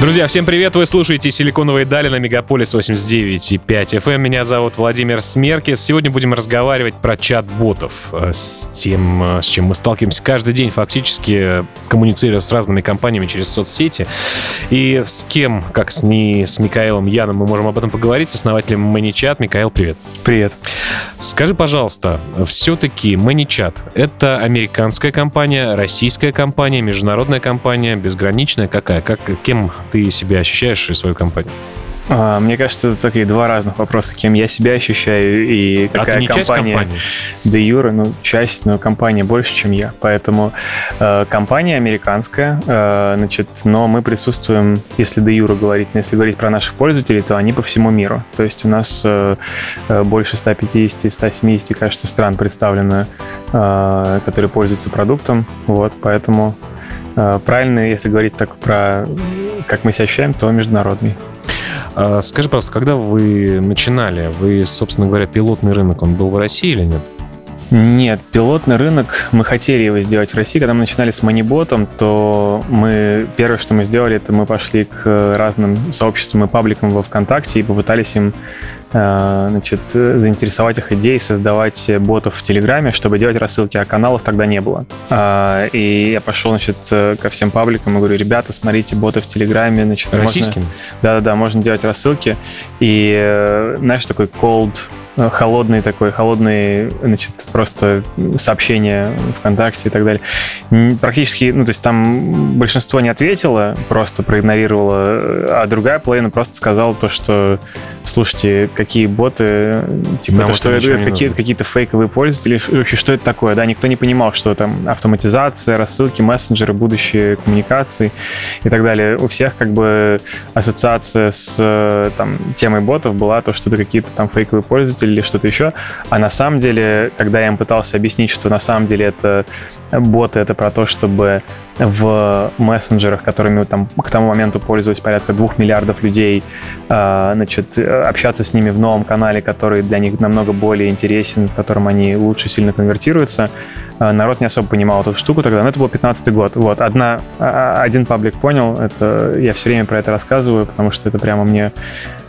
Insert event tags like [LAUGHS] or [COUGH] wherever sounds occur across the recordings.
Друзья, всем привет! Вы слушаете «Силиконовые дали» на Мегаполис 89.5 FM. Эм. Меня зовут Владимир Смеркис. Сегодня будем разговаривать про чат-ботов. Э, с тем, э, с чем мы сталкиваемся каждый день, фактически коммуницируя с разными компаниями через соцсети. И с кем, как с, не с Микаэлом Яном, мы можем об этом поговорить, с основателем ManyChat. Микаэл, привет. Привет. Скажи, пожалуйста, все-таки ManyChat — это американская компания, российская компания, международная компания, безграничная? Какая? Как, кем ты себя ощущаешь и свою компанию? А, мне кажется, это такие два разных вопроса, кем я себя ощущаю и какая а ты не компания. Часть компании? Де Юра, ну, часть, но компания больше, чем я. Поэтому э, компания американская, э, значит, но мы присутствуем, если Де Юра говорить, если говорить про наших пользователей, то они по всему миру. То есть у нас э, э больше 150-170, кажется, стран представлено, э, которые пользуются продуктом. Вот, поэтому э, правильно, если говорить так про как мы себя ощущаем, то международный. А, скажи, пожалуйста, когда вы начинали, вы, собственно говоря, пилотный рынок, он был в России или нет? Нет, пилотный рынок, мы хотели его сделать в России. Когда мы начинали с Moneybot, то мы первое, что мы сделали, это мы пошли к разным сообществам и пабликам во ВКонтакте и попытались им э, значит, заинтересовать их идеей создавать ботов в Телеграме, чтобы делать рассылки, а каналов тогда не было. А, и я пошел, значит, ко всем пабликам и говорю, ребята, смотрите, боты в Телеграме, значит, Российским? Да-да-да, можно делать рассылки. И, э, знаешь, такой cold Э, холодный такой, холодный, значит, просто сообщения ВКонтакте и так далее. Практически, ну, то есть там большинство не ответило, просто проигнорировало, а другая половина просто сказала то, что, слушайте, какие боты, типа, то, что это какие-то какие фейковые пользователи, вообще, что это такое, да, никто не понимал, что там автоматизация, рассылки, мессенджеры, будущие коммуникации и так далее. У всех как бы ассоциация с там темой ботов была то, что это какие-то там фейковые пользователи, или что-то еще. А на самом деле, когда я им пытался объяснить, что на самом деле это боты, это про то, чтобы в мессенджерах, которыми там к тому моменту пользовались порядка двух миллиардов людей, а, значит, общаться с ними в новом канале, который для них намного более интересен, в котором они лучше сильно конвертируются. А, народ не особо понимал эту штуку тогда, но это был 15 год. Вот, одна, а, один паблик понял, это я все время про это рассказываю, потому что это прямо мне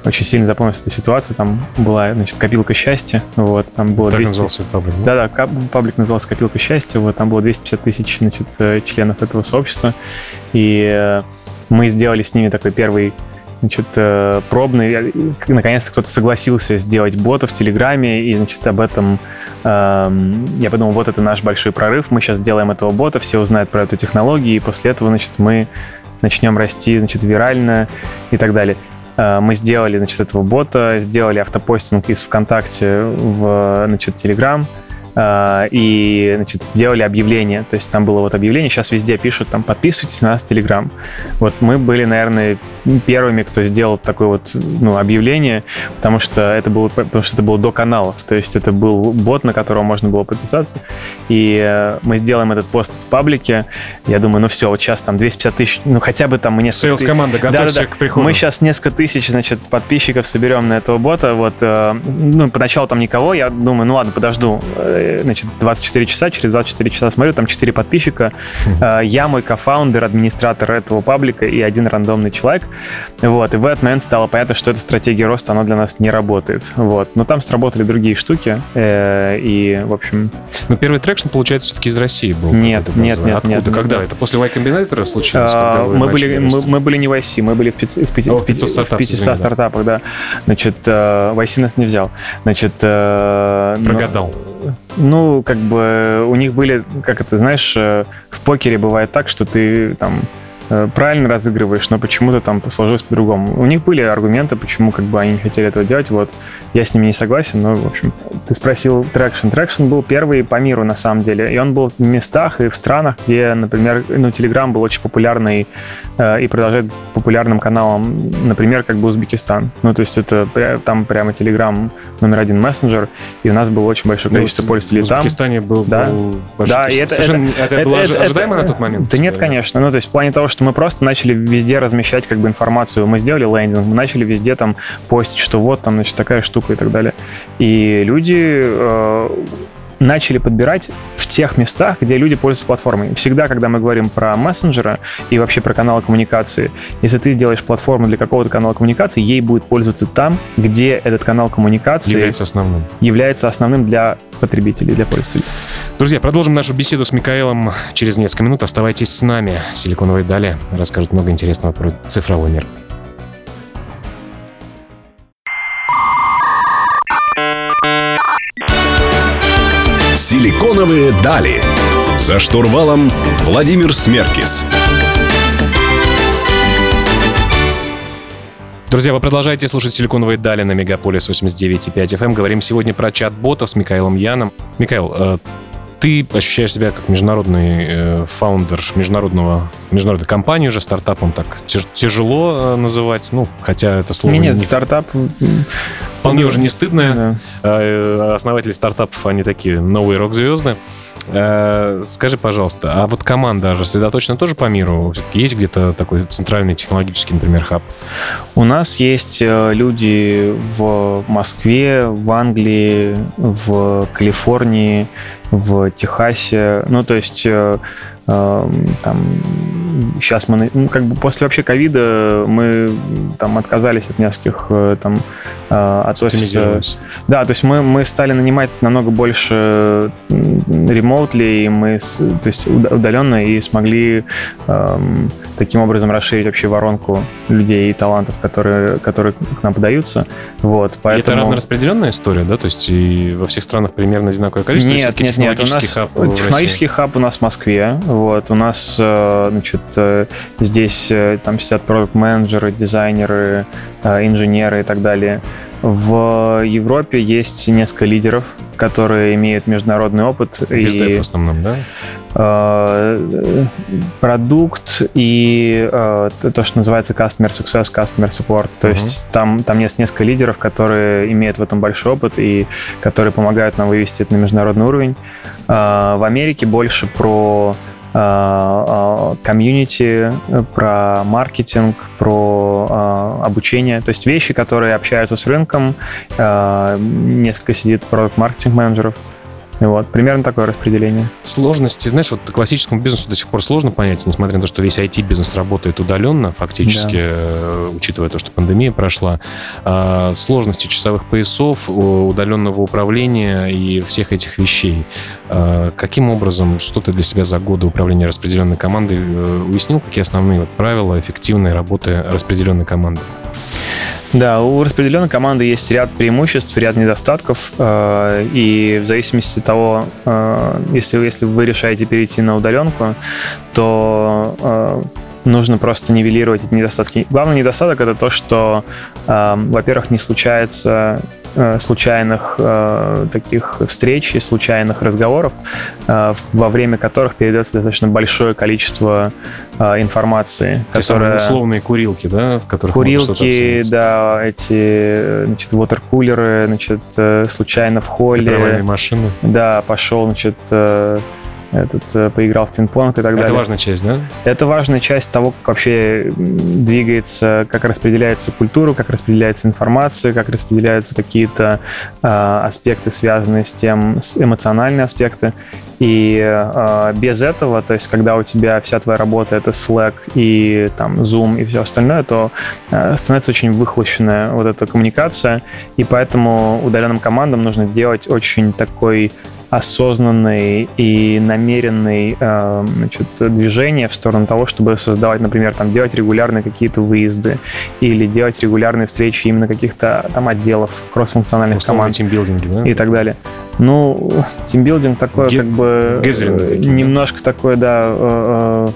очень сильно запомнилась эта ситуация. Там была, значит, копилка счастья. Вот, там было так 200... назывался паблик, да? Да, да, паблик назывался копилка счастья. Вот, там было 250 тысяч, значит, э, членов этого сообщества. И э, мы сделали с ними такой первый значит, э, пробный. Наконец-то кто-то согласился сделать бота в Телеграме, и, значит, об этом эм, я подумал, вот это наш большой прорыв, мы сейчас делаем этого бота, все узнают про эту технологию, и после этого, значит, мы начнем расти, значит, вирально и так далее. Э, мы сделали, значит, этого бота, сделали автопостинг из ВКонтакте в, значит, Телеграм, э, и, значит, сделали объявление. То есть там было вот объявление, сейчас везде пишут, там, подписывайтесь на нас в Телеграм. Вот мы были, наверное, первыми, кто сделал такое вот ну, объявление, потому что это было, потому что это было до каналов, то есть это был бот, на которого можно было подписаться, и э, мы сделаем этот пост в паблике, я думаю, ну все, вот сейчас там 250 тысяч, ну хотя бы там несколько... Sales команда, готовься да, да, да. к приходу. Мы сейчас несколько тысяч, значит, подписчиков соберем на этого бота, вот, э, ну, поначалу там никого, я думаю, ну ладно, подожду, э, значит, 24 часа, через 24 часа смотрю, там 4 подписчика, я мой co-founder, администратор этого паблика и один рандомный человек, вот, и в этот момент стало понятно, что эта стратегия роста, она для нас не работает. Вот. Но там сработали другие штуки, э, и, в общем... Но первый traction, получается, все-таки из России был? Нет, нет, нет, Откуда? нет. Когда? Нет. Это после Y Combinator случилось? А, мы, были, мы, мы были не в YC, мы были в, 500, в, 500, О, 500, стартап, в 500 извини, стартапах, да. Значит, э, в YC нас не взял. Значит... Э, Прогадал. Ну, ну, как бы у них были, как это, знаешь, э, в покере бывает так, что ты там правильно разыгрываешь, но почему-то там сложилось по-другому. У них были аргументы, почему как бы они не хотели этого делать. Вот я с ними не согласен, но, в общем, ты спросил Traction. Traction был первый по миру, на самом деле. И он был в местах и в странах, где, например, ну, Telegram был очень популярный э, и продолжает популярным каналом, например, как бы Узбекистан. Ну, то есть это там прямо Telegram номер один мессенджер, и у нас было очень большое количество ну, пользователей там. В Узбекистане был, да. был большой... Да, и это, это, это, это, было это, ожидаемо это, на тот момент? Да нет, конечно. Ну, то есть в плане того, что мы просто начали везде размещать как бы информацию. Мы сделали лендинг, мы начали везде там постить, что вот там, значит, такая штука и так далее. И люди э, начали подбирать в тех местах, где люди пользуются платформой. Всегда, когда мы говорим про мессенджера и вообще про каналы коммуникации, если ты делаешь платформу для какого-то канала коммуникации, ей будет пользоваться там, где этот канал коммуникации Является основным. является основным для потребителей, для пользователей. Друзья, продолжим нашу беседу с Микаэлом через несколько минут. Оставайтесь с нами. Силиконовые дали расскажут много интересного про цифровой мир. Силиконовые дали. За штурвалом Владимир Смеркис. Друзья, вы продолжаете слушать «Силиконовые дали» на Мегаполис 89.5 FM. Эм. Говорим сегодня про чат-ботов с Михаилом Яном. Михаил, э, ты ощущаешь себя как международный э, фаундер международного, международной компании уже, стартапом так тяжело э, называть, ну, хотя это слово... Нет, нет, стартап... Вполне уже не стыдное. Да. Э, основатели стартапов, они такие новые рок-звезды. Э, скажи, пожалуйста, а вот команда рассредоточена тоже по миру? Все-таки есть где-то такой центральный технологический, например, хаб? У нас есть э, люди в Москве, в Англии, в Калифорнии, в Техасе. Ну, то есть там сейчас мы, ну, как бы после вообще ковида мы там отказались от нескольких там от офиса. Да, то есть мы, мы стали нанимать намного больше ремоутли, и мы, то есть удаленно, и смогли эм, таким образом расширить вообще воронку людей и талантов, которые, которые к нам подаются. Вот, поэтому... И это равнораспределенная история, да? То есть и во всех странах примерно одинаковое количество? Нет, нет, нет. У нас хаб технологический хаб у нас в Москве. Вот, у нас, э, значит, э, здесь э, там сидят продукт-менеджеры, дизайнеры, инженеры и так далее. В Европе есть несколько лидеров, которые имеют международный опыт. Везде и, в основном, да? Э, продукт и э, то, что называется Customer Success, Customer Support. То uh-huh. есть там, там есть несколько лидеров, которые имеют в этом большой опыт и которые помогают нам вывести это на международный уровень. Э, в Америке больше про Э, э, комьюнити, про маркетинг, про э, обучение. То есть вещи, которые общаются с рынком. Несколько сидит продукт-маркетинг-менеджеров. Вот, примерно такое распределение. Сложности, знаешь, вот классическому бизнесу до сих пор сложно понять, несмотря на то, что весь IT-бизнес работает удаленно, фактически, да. Э, учитывая то, что пандемия прошла. А, сложности часовых поясов, удаленного управления и всех этих вещей. А, каким образом, что ты для себя за годы управления распределенной командой э, уяснил, какие основные вот правила эффективной работы распределенной команды? Да, у распределенной команды есть ряд преимуществ, ряд недостатков, э, и в зависимости от того, э, если, если вы решаете перейти на удаленку, то э, нужно просто нивелировать эти недостатки. Главный недостаток это то, что, во-первых, не случается случайных э, таких встреч и случайных разговоров, э, во время которых передается достаточно большое количество э, информации. То которая... условные курилки, да, в которых Курилки, да, эти, значит, water значит, э, случайно в холле. машины. Да, пошел, значит, э, этот, э, поиграл в пинг-понг и так далее. Это важная часть, да? Это важная часть того, как вообще двигается, как распределяется культура, как распределяется информация, как распределяются какие-то э, аспекты, связанные с тем, с эмоциональные аспекты. И э, без этого, то есть когда у тебя вся твоя работа это Slack и там Zoom и все остальное, то э, становится очень выхлощенная вот эта коммуникация. И поэтому удаленным командам нужно делать очень такой осознанный и намеренный э, значит, движение в сторону того, чтобы создавать, например, там, делать регулярные какие-то выезды или делать регулярные встречи именно каких-то там отделов, кроссфункциональных команд тимбилдинги, да? и так далее. Ну, тимбилдинг такой, Ге- как бы Гезеринг, немножко такой, да, э, э, э,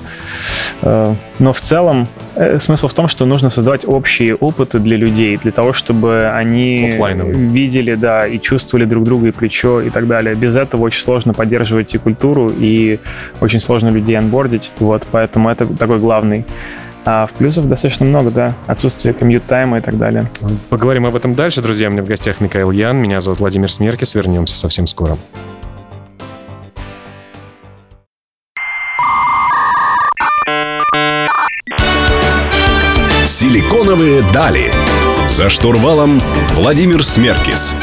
но в целом э, смысл в том, что нужно создавать общие опыты для людей, для того, чтобы они Оффлайновые. видели, да, и чувствовали друг друга, и плечо, и так далее. Без этого очень сложно поддерживать и культуру, и очень сложно людей анбордить, вот, поэтому это такой главный а в плюсов достаточно много, да. Отсутствие комьют-тайма и так далее. Поговорим об этом дальше, друзья. У меня в гостях Михаил Ян. Меня зовут Владимир Смеркис. Вернемся совсем скоро. Силиконовые дали. За штурвалом Владимир Смеркис.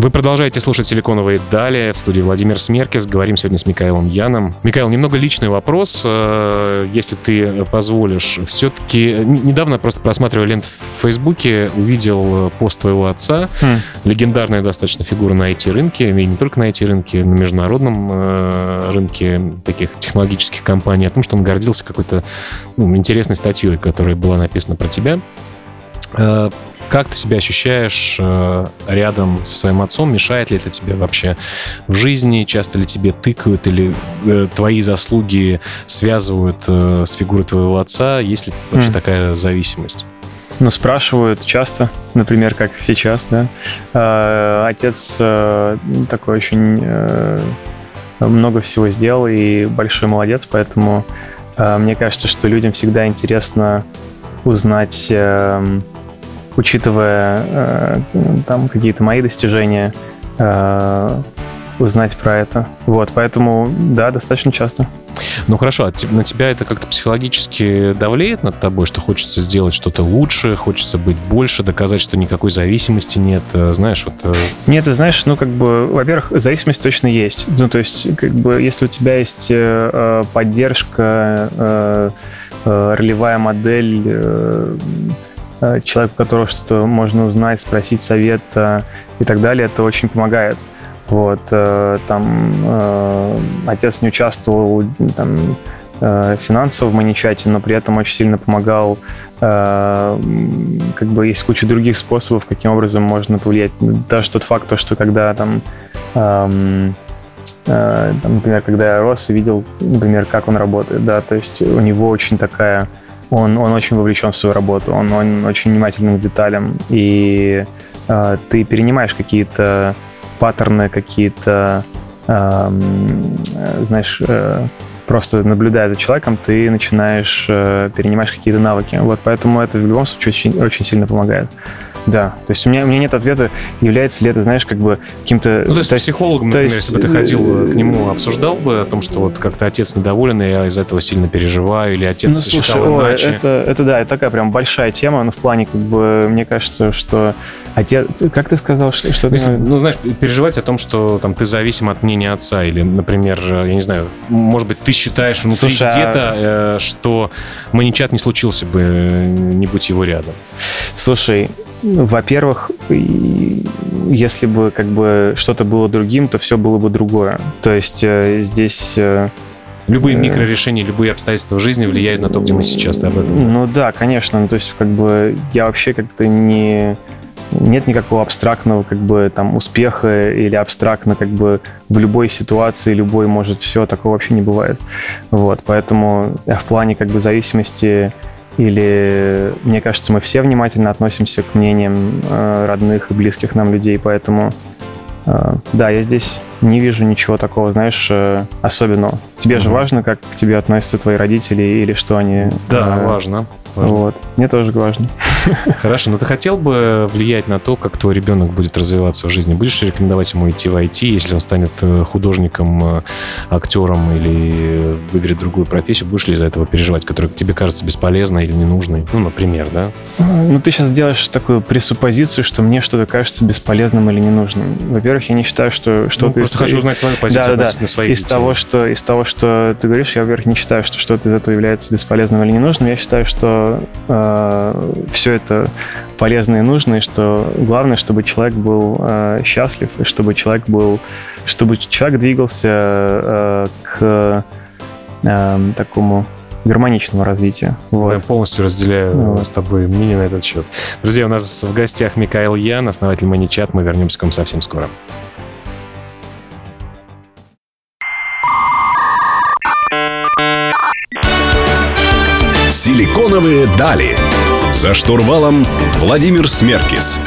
Вы продолжаете слушать «Силиконовые дали» в студии Владимир Смеркис. Говорим сегодня с Михаилом Яном. Михаил, немного личный вопрос, э, если ты позволишь. Все-таки недавно просто просматривая ленту в Фейсбуке, увидел пост твоего отца. Хм. Легендарная достаточно фигура на IT-рынке, и не только на IT-рынке, на международном э, рынке таких технологических компаний, о том, что он гордился какой-то ну, интересной статьей, которая была написана про тебя. Как ты себя ощущаешь э, рядом со своим отцом? Мешает ли это тебе вообще в жизни? Часто ли тебе тыкают или э, твои заслуги связывают э, с фигурой твоего отца? Есть ли вообще mm. такая зависимость? Ну, спрашивают часто, например, как сейчас, да. Э, отец э, такой очень э, много всего сделал и большой молодец, поэтому э, мне кажется, что людям всегда интересно узнать... Э, учитывая э, там какие-то мои достижения, э, узнать про это. Вот, поэтому, да, достаточно часто. Ну хорошо, а на тебя это как-то психологически давлеет над тобой, что хочется сделать что-то лучше, хочется быть больше, доказать, что никакой зависимости нет, э, знаешь, вот... Э, нет, ты знаешь, ну как бы, во-первых, зависимость точно есть. Ну то есть, как бы, если у тебя есть э, поддержка, э, э, ролевая модель, э, Э, человек, у которого что-то можно узнать, спросить совет и так далее, это очень помогает. Вот, э, там отец не участвовал там, э, финансово в маничате, но при этом очень сильно помогал. Как бы есть куча других способов, каким образом можно повлиять. Даже тот факт, что когда там там, например, когда я рос и видел, например, как он работает, да, то есть у него очень такая он, он очень вовлечен в свою работу, он, он очень внимательный к деталям, и э, ты перенимаешь какие-то паттерны, какие-то, э, знаешь, э, просто наблюдая за человеком, ты начинаешь э, перенимаешь какие-то навыки. Вот поэтому это в любом случае очень, очень сильно помогает. Да, то есть у меня, у меня нет ответа, является ли это, знаешь, как бы каким-то... Ну, то есть, то психологом, то например, есть... если бы ты ходил э, к нему, обсуждал бы о том, что вот как-то отец недоволен, и я из этого сильно переживаю, или отец ну, слушай, считал о, иначе? Это, это, да, это такая прям большая тема, но в плане, как бы, мне кажется, что отец... Как ты сказал, что... что ну, ты... ну, знаешь, переживать о том, что там ты зависим от мнения отца, или, например, я не знаю, может быть, ты считаешь внутри Слушай, а где-то, а... что маничат не случился бы, не будь его рядом. Слушай, во-первых, если бы как бы что-то было другим, то все было бы другое. То есть э, здесь... Э, любые э, микрорешения, любые обстоятельства жизни влияют на то, где мы сейчас, ты об этом? Ну да, конечно. Ну, то есть как бы я вообще как-то не... Нет никакого абстрактного как бы там успеха или абстрактно как бы в любой ситуации любой может все, такого вообще не бывает. Вот, поэтому в плане как бы зависимости или, мне кажется, мы все внимательно относимся к мнениям э, родных и близких нам людей, поэтому э, да, я здесь не вижу ничего такого, знаешь, э, особенного. Тебе угу. же важно, как к тебе относятся твои родители или что они... Да, э, важно. Важно. Вот. Мне тоже важно. Хорошо, но ты хотел бы влиять на то, как твой ребенок будет развиваться в жизни? Будешь рекомендовать ему идти в IT, если он станет э, художником, э, актером или выберет другую профессию? Будешь ли из-за этого переживать, которая тебе кажется бесполезной или ненужной? Ну, например, да? Ну, ты сейчас делаешь такую пресуппозицию, что мне что-то кажется бесполезным или ненужным. Во-первых, я не считаю, что что-то... Ну, просто из... хочу узнать твою позицию да, относительно да. своих из детей. того, что Из того, что ты говоришь, я, во-первых, не считаю, что что-то из этого является бесполезным или ненужным. Я считаю, что э, все все это полезно и нужно, и что главное, чтобы человек был э, счастлив, и чтобы человек был, чтобы человек двигался э, к э, такому гармоничному развитию. Вот. Я полностью разделяю вот. с тобой мнение на этот счет. Друзья, у нас в гостях Михаил Ян, основатель Маничат. Мы вернемся к вам совсем скоро. Силиконовые дали. За штурвалом Владимир Смеркис.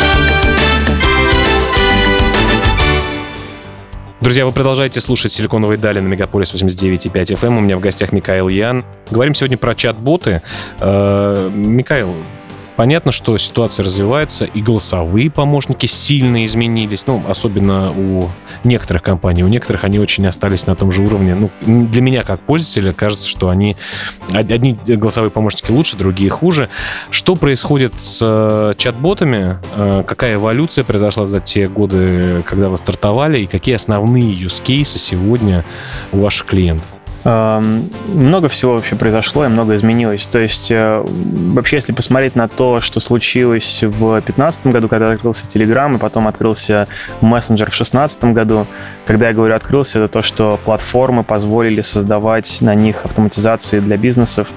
Друзья, вы продолжаете слушать «Силиконовые дали» на Мегаполис 89.5 FM. Эм. У меня в гостях Михаил Ян. Говорим сегодня про чат-боты. Э, Михаил, понятно, что ситуация развивается, и голосовые помощники сильно изменились, ну, особенно у некоторых компаний. У некоторых они очень остались на том же уровне. Ну, для меня, как пользователя, кажется, что они... Одни голосовые помощники лучше, другие хуже. Что происходит с э, чат-ботами? Э, какая эволюция произошла за те годы, когда вы стартовали? И какие основные use cases сегодня у ваших клиентов? Много всего вообще произошло и много изменилось. То есть э, вообще, если посмотреть на то, что случилось в 2015 году, когда открылся Telegram, и потом открылся мессенджер в 2016 году, когда я говорю открылся, это то, что платформы позволили создавать на них автоматизации для бизнесов.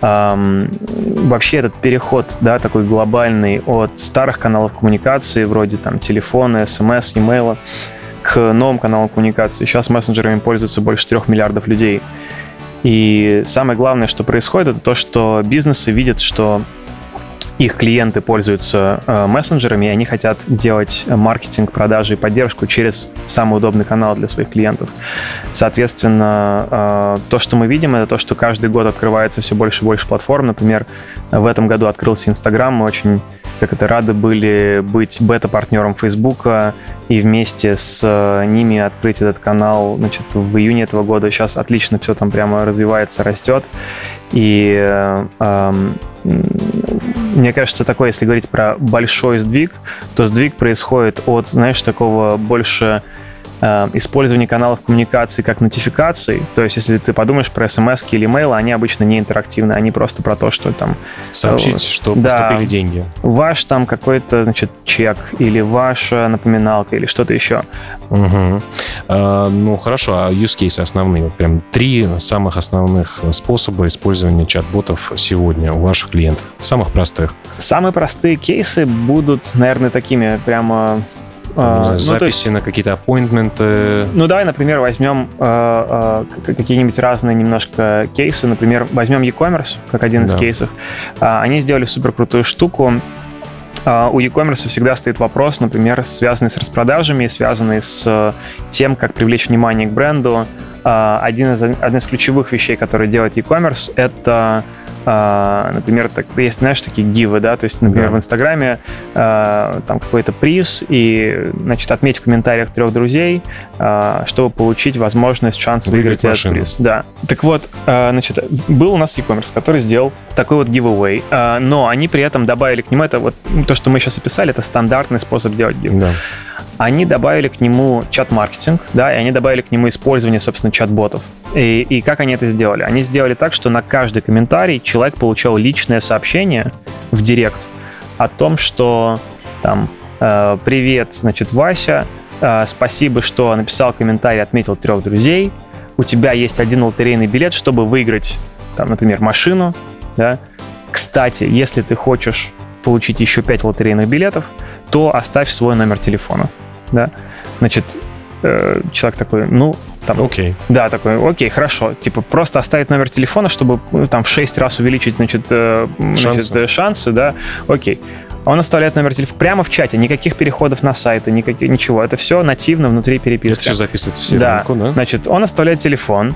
Вообще этот переход, да, такой глобальный от старых каналов коммуникации, вроде там телефона, смс, имейла, к новым каналам коммуникации. Сейчас мессенджерами пользуются больше трех миллиардов людей. И самое главное, что происходит, это то, что бизнесы видят, что их клиенты пользуются э, мессенджерами, и они хотят делать маркетинг, продажи и поддержку через самый удобный канал для своих клиентов. Соответственно, э, то, что мы видим, это то, что каждый год открывается все больше и больше платформ. Например, в этом году открылся Инстаграм, мы очень как это рады были быть бета-партнером Фейсбука и вместе с э, ними открыть этот канал значит, в июне этого года. Сейчас отлично все там прямо развивается, растет. И э, э, мне кажется, такое, если говорить про большой сдвиг, то сдвиг происходит от, знаешь, такого больше использование каналов коммуникации как нотификаций. То есть, если ты подумаешь про смс или имейлы, они обычно не интерактивные, они просто про то, что там... Сообщить, э, что да, поступили деньги. Ваш там какой-то, значит, чек или ваша напоминалка или что-то еще. Угу. А, ну, хорошо, а use case основные? Вот прям три самых основных способа использования чат-ботов сегодня у ваших клиентов. Самых простых. Самые простые кейсы будут, наверное, такими прямо а, ну, записи есть, на какие-то аппоинтменты. Ну давай, например, возьмем э, э, какие-нибудь разные немножко кейсы. Например, возьмем e-commerce как один да. из кейсов. Э, они сделали супер крутую штуку. Uh, у e-commerce всегда стоит вопрос, например, связанный с распродажами, связанный с тем, как привлечь внимание к бренду. Uh, один из, одна из ключевых вещей, которые делает e-commerce, это а, например, так, есть, знаешь, такие гивы, да, то есть, например, да. в Инстаграме а, там какой-то приз, и, значит, отметь в комментариях трех друзей, а, чтобы получить возможность, шанс выиграть, выиграть этот приз. Да. Так вот, значит, был у нас e-commerce, который сделал такой вот giveaway, но они при этом добавили к нему, это вот то, что мы сейчас описали, это стандартный способ делать гив. Да. Они добавили к нему чат-маркетинг, да, и они добавили к нему использование, собственно, чат-ботов. И, и как они это сделали? Они сделали так, что на каждый комментарий человек получал личное сообщение в директ о том, что там э, «Привет, значит, Вася, э, спасибо, что написал комментарий, отметил трех друзей, у тебя есть один лотерейный билет, чтобы выиграть, там, например, машину, да. Кстати, если ты хочешь получить еще пять лотерейных билетов, то оставь свой номер телефона, да. Значит, э, человек такой, ну, там, окей. Okay. Да, такой, окей, хорошо. Типа просто оставить номер телефона, чтобы ну, там в 6 раз увеличить, значит, э, шансы, значит, э, шансы да, окей. Он оставляет номер телефона прямо в чате, никаких переходов на сайты, никаких, ничего. Это все нативно внутри переписки. Это все записывается в CRM, да. да? Значит, он оставляет телефон,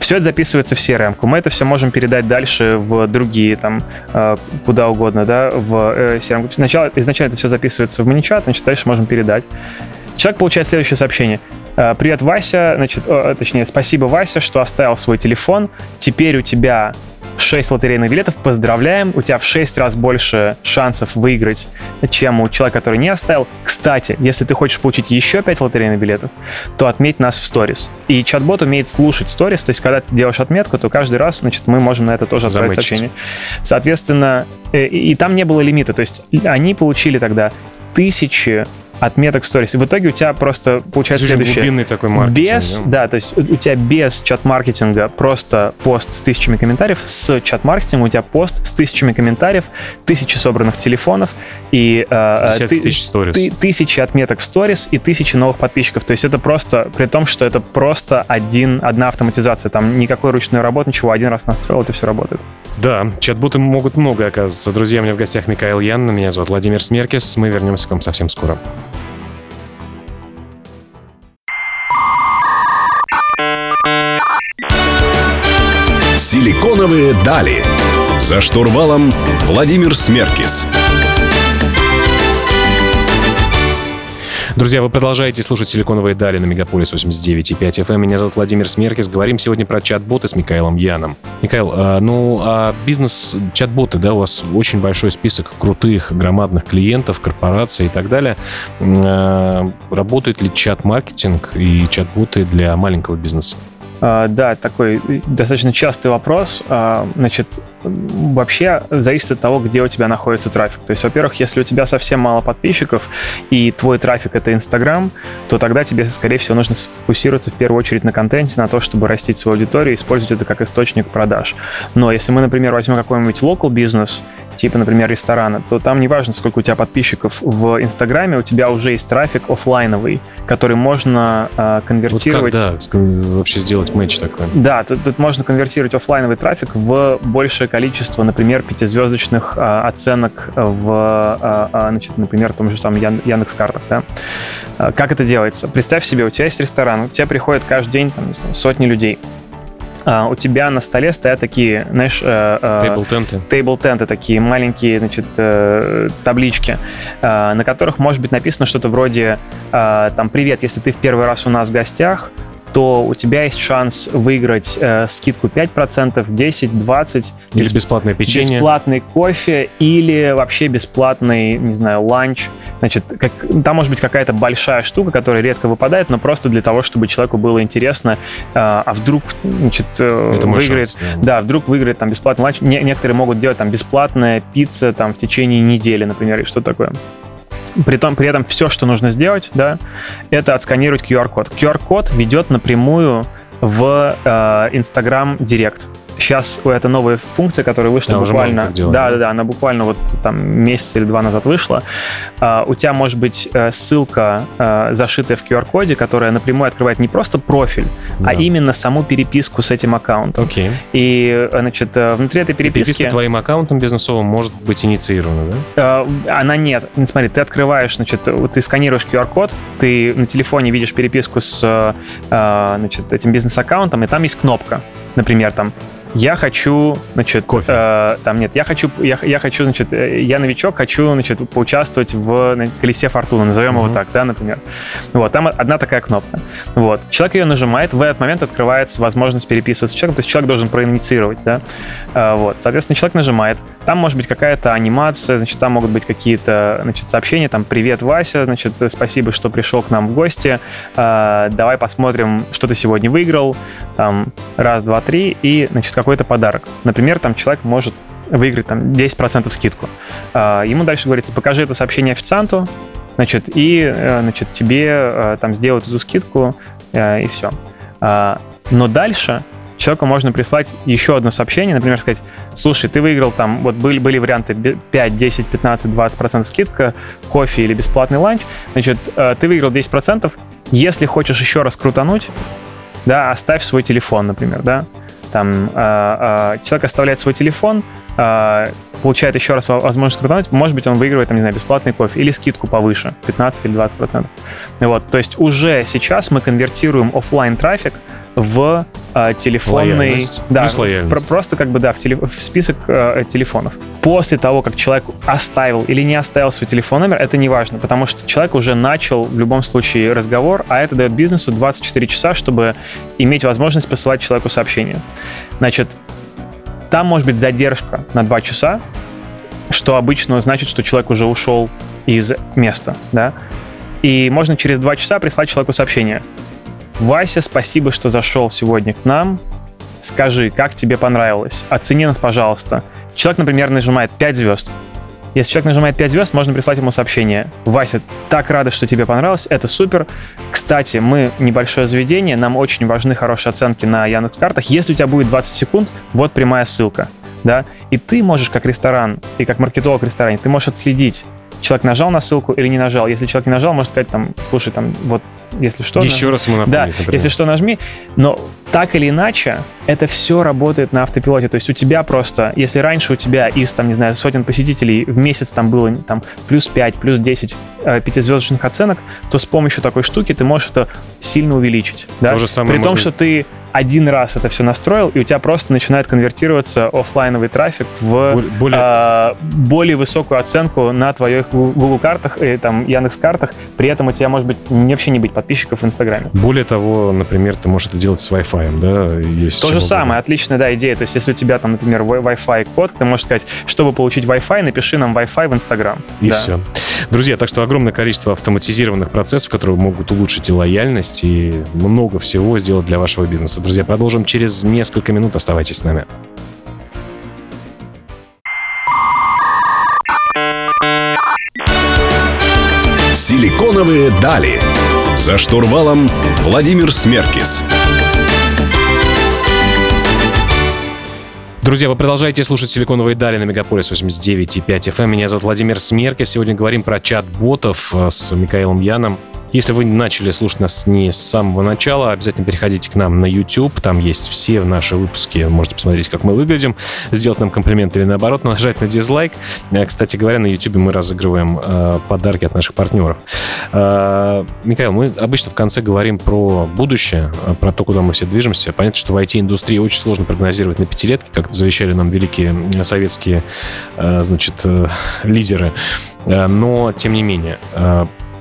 все это записывается в CRM. Мы это все можем передать дальше в другие, там, э, куда угодно, да, в CRM. Сначала, изначально это все записывается в ManyChat, значит, дальше можем передать. Человек получает следующее сообщение. Э, Привет, Вася. Значит, точнее, спасибо, Вася, что оставил свой телефон. Теперь у тебя 6 лотерейных билетов. Поздравляем, у тебя в 6 раз больше шансов выиграть, чем у человека, который не оставил. Кстати, если ты хочешь получить еще 5 лотерейных билетов, то отметь нас в сторис. И чат-бот умеет слушать сторис, то есть когда ты делаешь отметку, то каждый раз, значит, мы можем на это тоже отправить сообщение. Соответственно, э, и, и там не было лимита, то есть они получили тогда тысячи отметок в сторис. И в итоге у тебя просто получается Это следующее. Глубинный такой маркетинг. Без, да? да, то есть у тебя без чат-маркетинга просто пост с тысячами комментариев, с чат-маркетингом у тебя пост с тысячами комментариев, тысячи собранных телефонов и э, ты, тысяч. Ты, тысячи отметок в сторис и тысячи новых подписчиков. То есть это просто, при том, что это просто один, одна автоматизация. Там никакой ручной работы, ничего, один раз настроил, это все работает. Да, чат-боты могут много оказываться. Друзья, у меня в гостях Михаил Ян, меня зовут Владимир Смеркис. Мы вернемся к вам совсем скоро. Силиконовые дали. За штурвалом Владимир Смеркис. Друзья, вы продолжаете слушать «Силиконовые дали» на Мегаполис 89.5 FM. Меня зовут Владимир Смеркис. Говорим сегодня про чат-боты с Михаилом Яном. Михаил, а, ну, а бизнес чат-боты, да, у вас очень большой список крутых, громадных клиентов, корпораций и так далее. А, работает ли чат-маркетинг и чат-боты для маленького бизнеса? А, да, такой достаточно частый вопрос. А, значит, вообще зависит от того, где у тебя находится трафик. То есть, во-первых, если у тебя совсем мало подписчиков, и твой трафик — это Инстаграм, то тогда тебе, скорее всего, нужно сфокусироваться в первую очередь на контенте, на то, чтобы растить свою аудиторию и использовать это как источник продаж. Но если мы, например, возьмем какой-нибудь local бизнес, типа, например, ресторана, то там не важно, сколько у тебя подписчиков в Инстаграме, у тебя уже есть трафик офлайновый, который можно э, конвертировать. Вот как, да, вообще сделать матч такой. Да, тут, тут можно конвертировать офлайновый трафик в большее количество, например, пятизвездочных э, оценок в, э, э, значит, например, в том же самом Ян, Яндекс.Картах. Да? Как это делается? Представь себе, у тебя есть ресторан, у тебя приходит каждый день там, знаю, сотни людей а, у тебя на столе стоят такие, знаешь... Тейбл-тенты. Э, Тейбл-тенты, такие маленькие, значит, э, таблички, э, на которых может быть написано что-то вроде, там, «Привет, если ты в первый раз у нас в гостях, то у тебя есть шанс выиграть э, скидку 5%, 10, 20. Или бесп... бесплатное печенье. Бесплатный кофе или вообще бесплатный, не знаю, ланч. Значит, как, там может быть какая-то большая штука, которая редко выпадает, но просто для того, чтобы человеку было интересно, э, а вдруг, значит, э, Это выиграет... Шанс, да. да, вдруг выиграет там бесплатный ланч. Не, некоторые могут делать там бесплатная пицца там в течение недели, например, и что такое. При, том, при этом все, что нужно сделать, да, это отсканировать QR-код. QR-код ведет напрямую в э, Instagram Direct. Сейчас это новая функция, которая вышла да, буквально... Делать, да, да, да, она буквально вот там месяц или два назад вышла. Uh, у тебя может быть uh, ссылка, uh, зашитая в QR-коде, которая напрямую открывает не просто профиль, а да. а именно саму переписку с этим аккаунтом. Окей. И, значит, внутри этой переписки... Переписка твоим аккаунтом бизнесовым может быть инициирована, да? Она нет. Смотри, ты открываешь, значит, ты сканируешь QR-код, ты на телефоне видишь переписку с, значит, этим бизнес-аккаунтом, и там есть кнопка. Например, там я хочу, значит, кофе. Э, там нет, я хочу, я, я хочу, значит, э, я новичок, хочу, значит, поучаствовать в на, колесе фортуны, назовем mm-hmm. его так, да, например. Вот, там одна такая кнопка. Вот, человек ее нажимает, в этот момент открывается возможность переписываться с человеком, то есть человек должен проинициировать, да. Э, вот, соответственно, человек нажимает, там может быть какая-то анимация, значит, там могут быть какие-то, значит, сообщения, там, привет, Вася, значит, спасибо, что пришел к нам в гости, э, давай посмотрим, что ты сегодня выиграл, там, раз, два, три, и, значит, какой-то подарок. Например, там человек может выиграть там 10% скидку. А, ему дальше говорится, покажи это сообщение официанту, значит, и, э, значит, тебе э, там сделают эту скидку, э, и все. А, но дальше человеку можно прислать еще одно сообщение, например, сказать, слушай, ты выиграл там, вот были, были варианты 5, 10, 15, 20% скидка, кофе или бесплатный ланч, значит, ты выиграл 10%, если хочешь еще раз крутануть, да, оставь свой телефон, например, да, там э, э, человек оставляет свой телефон, э, получает еще раз возможность крутануть, может быть, он выигрывает, там, не знаю, бесплатный кофе или скидку повыше, 15 или 20 процентов. Вот, то есть уже сейчас мы конвертируем офлайн трафик в э, телефонный... Лояльность. Да, про, просто как бы, да, в, теле, в список э, телефонов. После того, как человек оставил или не оставил свой телефон номер, это не важно, потому что человек уже начал в любом случае разговор, а это дает бизнесу 24 часа, чтобы иметь возможность посылать человеку сообщение. Значит, там может быть задержка на 2 часа, что обычно значит, что человек уже ушел из места, да, и можно через 2 часа прислать человеку сообщение. Вася, спасибо, что зашел сегодня к нам. Скажи, как тебе понравилось? Оцени нас, пожалуйста. Человек, например, нажимает 5 звезд. Если человек нажимает 5 звезд, можно прислать ему сообщение. Вася, так рада, что тебе понравилось, это супер. Кстати, мы небольшое заведение, нам очень важны хорошие оценки на Яндекс.Картах. Если у тебя будет 20 секунд, вот прямая ссылка. Да? И ты можешь, как ресторан и как маркетолог в ресторане, ты можешь отследить, человек нажал на ссылку или не нажал. Если человек не нажал, можно сказать там, слушай, там, вот, если что... Еще нажми. раз ему напомнить, Да, например. если что, нажми. Но так или иначе, это все работает на автопилоте. То есть у тебя просто, если раньше у тебя из, там, не знаю, сотен посетителей в месяц там было там плюс 5, плюс 10 э, пятизвездочных оценок, то с помощью такой штуки ты можешь это сильно увеличить. Да? То же самое При том, что ты один раз это все настроил, и у тебя просто начинает конвертироваться офлайновый трафик в более, э, более высокую оценку на твоих Google картах и там Яндекс картах. При этом у тебя может быть вообще не быть подписчиков в Инстаграме. Более того, например, ты можешь это делать с Wi-Fi, да? Есть То же самое, отличная да, идея. То есть, если у тебя там, например, Wi-Fi код, ты можешь сказать, чтобы получить Wi-Fi, напиши нам Wi-Fi в Инстаграм. И да. все. Друзья, так что огромное количество автоматизированных процессов, которые могут улучшить и лояльность, и много всего сделать для вашего бизнеса. Друзья, продолжим через несколько минут. Оставайтесь с нами. Силиконовые дали. За штурвалом Владимир Смеркис. Друзья, вы продолжаете слушать «Силиконовые дали» на Мегаполис 89.5 FM. Меня зовут Владимир Смеркис. Сегодня говорим про чат-ботов э, с Михаилом Яном. Если вы начали слушать нас не с самого начала, обязательно переходите к нам на YouTube. Там есть все наши выпуски. Можете посмотреть, как мы выглядим, сделать нам комплимент или наоборот, [LAUGHS] нажать на дизлайк. Э, кстати говоря, на YouTube мы разыгрываем э, подарки от наших партнеров. Э, Михаил, мы обычно в конце говорим про будущее, про то, куда мы все движемся. Понятно, что в IT-индустрии очень сложно прогнозировать на пятилетки, как завещали нам великие советские, э, значит, лидеры. Но, тем не менее,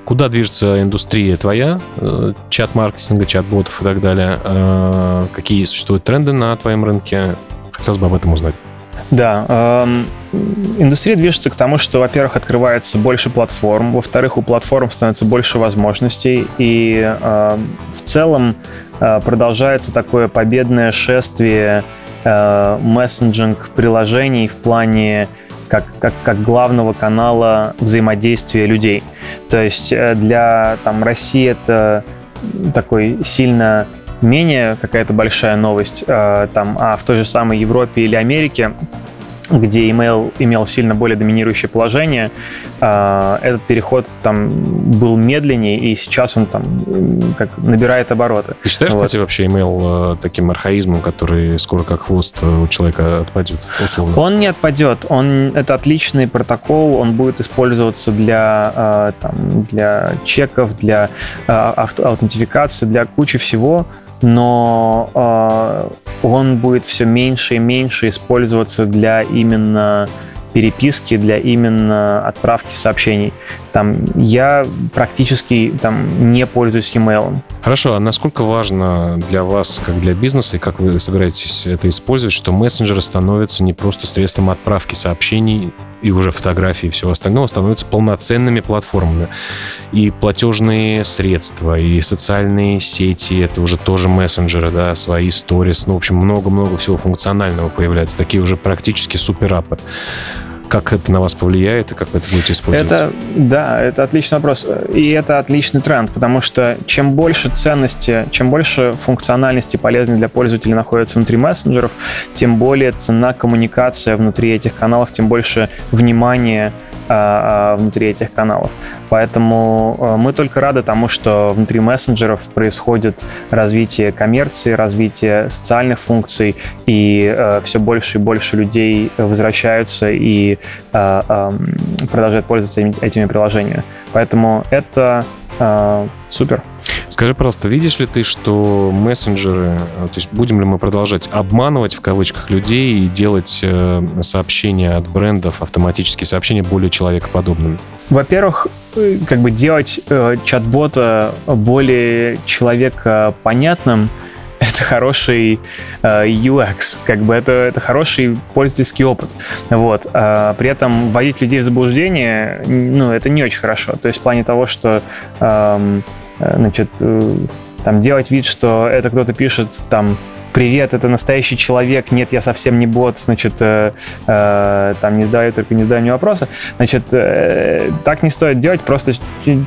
Куда движется индустрия твоя, э, чат-маркетинга, чат-ботов и так далее? Э, какие существуют тренды на твоем рынке? Хотелось бы об этом узнать. Да, эм, индустрия движется к тому, что, во-первых, открывается больше платформ, во-вторых, у платформ становится больше возможностей, и э, в целом э, продолжается такое победное шествие э, мессенджинг приложений в плане как, как, как главного канала взаимодействия людей. То есть э, для там, России это такой сильно менее какая-то большая новость, э, там, а в той же самой Европе или Америке где email имел сильно более доминирующее положение, а, этот переход там был медленнее, и сейчас он там как набирает обороты. Ты считаешь, вот. кстати, вообще email э, таким архаизмом, который скоро как хвост э, у человека отпадет, условно? Он не отпадет. Он, это отличный протокол, он будет использоваться для, э, там, для чеков, для аутентификации, для кучи всего, но э, он будет все меньше и меньше использоваться для именно переписки, для именно отправки сообщений. Там я практически там не пользуюсь e-mail. Хорошо, а насколько важно для вас, как для бизнеса, и как вы собираетесь это использовать, что мессенджеры становятся не просто средством отправки сообщений и уже фотографии и всего остального, становятся полноценными платформами. И платежные средства, и социальные сети, это уже тоже мессенджеры, да, свои сторис, ну, в общем, много-много всего функционального появляется, такие уже практически суперапы. Как это на вас повлияет и как вы это будете использовать? Это, да, это отличный вопрос. И это отличный тренд, потому что чем больше ценности, чем больше функциональности полезной для пользователя находится внутри мессенджеров, тем более цена коммуникация внутри этих каналов, тем больше внимания внутри этих каналов. Поэтому а, мы только рады тому, что внутри мессенджеров происходит развитие коммерции, развитие социальных функций, и все больше и больше людей возвращаются и продолжают пользоваться этими приложениями. Поэтому это супер. Скажи, пожалуйста, видишь ли ты, что мессенджеры, э, то есть будем ли мы продолжать обманывать в кавычках людей и делать э, сообщения от брендов, автоматические сообщения более человекоподобными? Во-первых, э, как бы делать э, чат-бота более человекопонятным, это хороший э, UX, как бы это, это хороший пользовательский опыт. Вот. А при этом вводить людей в заблуждение, ну, это не очень хорошо. То есть в плане того, что эм, значит, э, там делать вид, что это кто-то пишет там привет, это настоящий человек, нет, я совсем не бот, значит, э, э, там не задаю, только не задаю мне вопросы. Значит, э, так не стоит делать, просто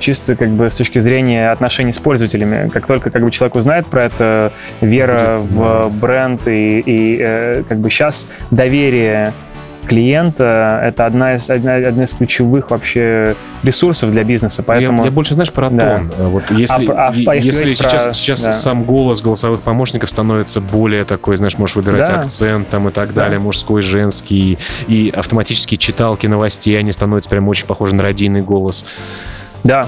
чисто как бы с точки зрения отношений с пользователями. Как только как бы человек узнает про это, вера в бренд и, и э, как бы сейчас доверие клиента — это одна из, одна, одна из ключевых вообще ресурсов для бизнеса. Поэтому... Я, я больше, знаешь, про да. тон. Вот если а, а, если, если сейчас, про... сейчас да. сам голос голосовых помощников становится более такой, знаешь, можешь выбирать да. акцент там и так далее, да. мужской, женский, и автоматические читалки новостей, они становятся прям очень похожи на радийный голос. Да,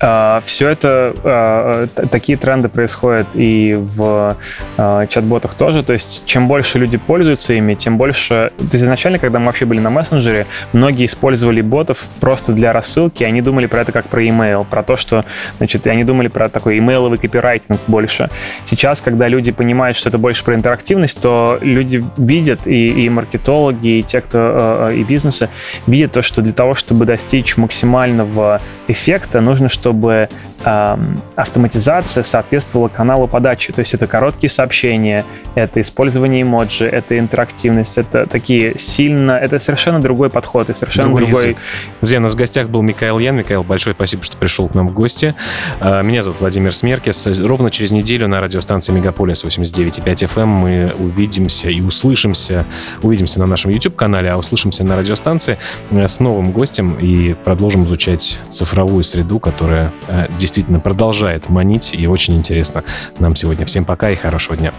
а, все это, а, такие тренды происходят и в а, чат-ботах тоже. То есть, чем больше люди пользуются ими, тем больше... То есть, изначально, когда мы вообще были на мессенджере, многие использовали ботов просто для рассылки, они думали про это как про email, про то, что, значит, они думали про такой имейловый копирайтинг больше. Сейчас, когда люди понимают, что это больше про интерактивность, то люди видят, и, и маркетологи, и те, кто и бизнесы, видят то, что для того, чтобы достичь максимального эффекта нужно, чтобы э, автоматизация соответствовала каналу подачи. То есть это короткие сообщения, это использование эмоджи, это интерактивность, это такие сильно... Это совершенно другой подход и совершенно другой... другой... Друзья, у нас в гостях был Михаил Ян. Михаил, большое спасибо, что пришел к нам в гости. А, меня зовут Владимир Смеркис. Ровно через неделю на радиостанции Мегаполис 89.5 FM эм мы увидимся и услышимся. Увидимся на нашем YouTube-канале, а услышимся на радиостанции э, с новым гостем и продолжим изучать цифровую среду, которая э, действительно продолжает манить и очень интересно нам сегодня. Всем пока и хорошего дня.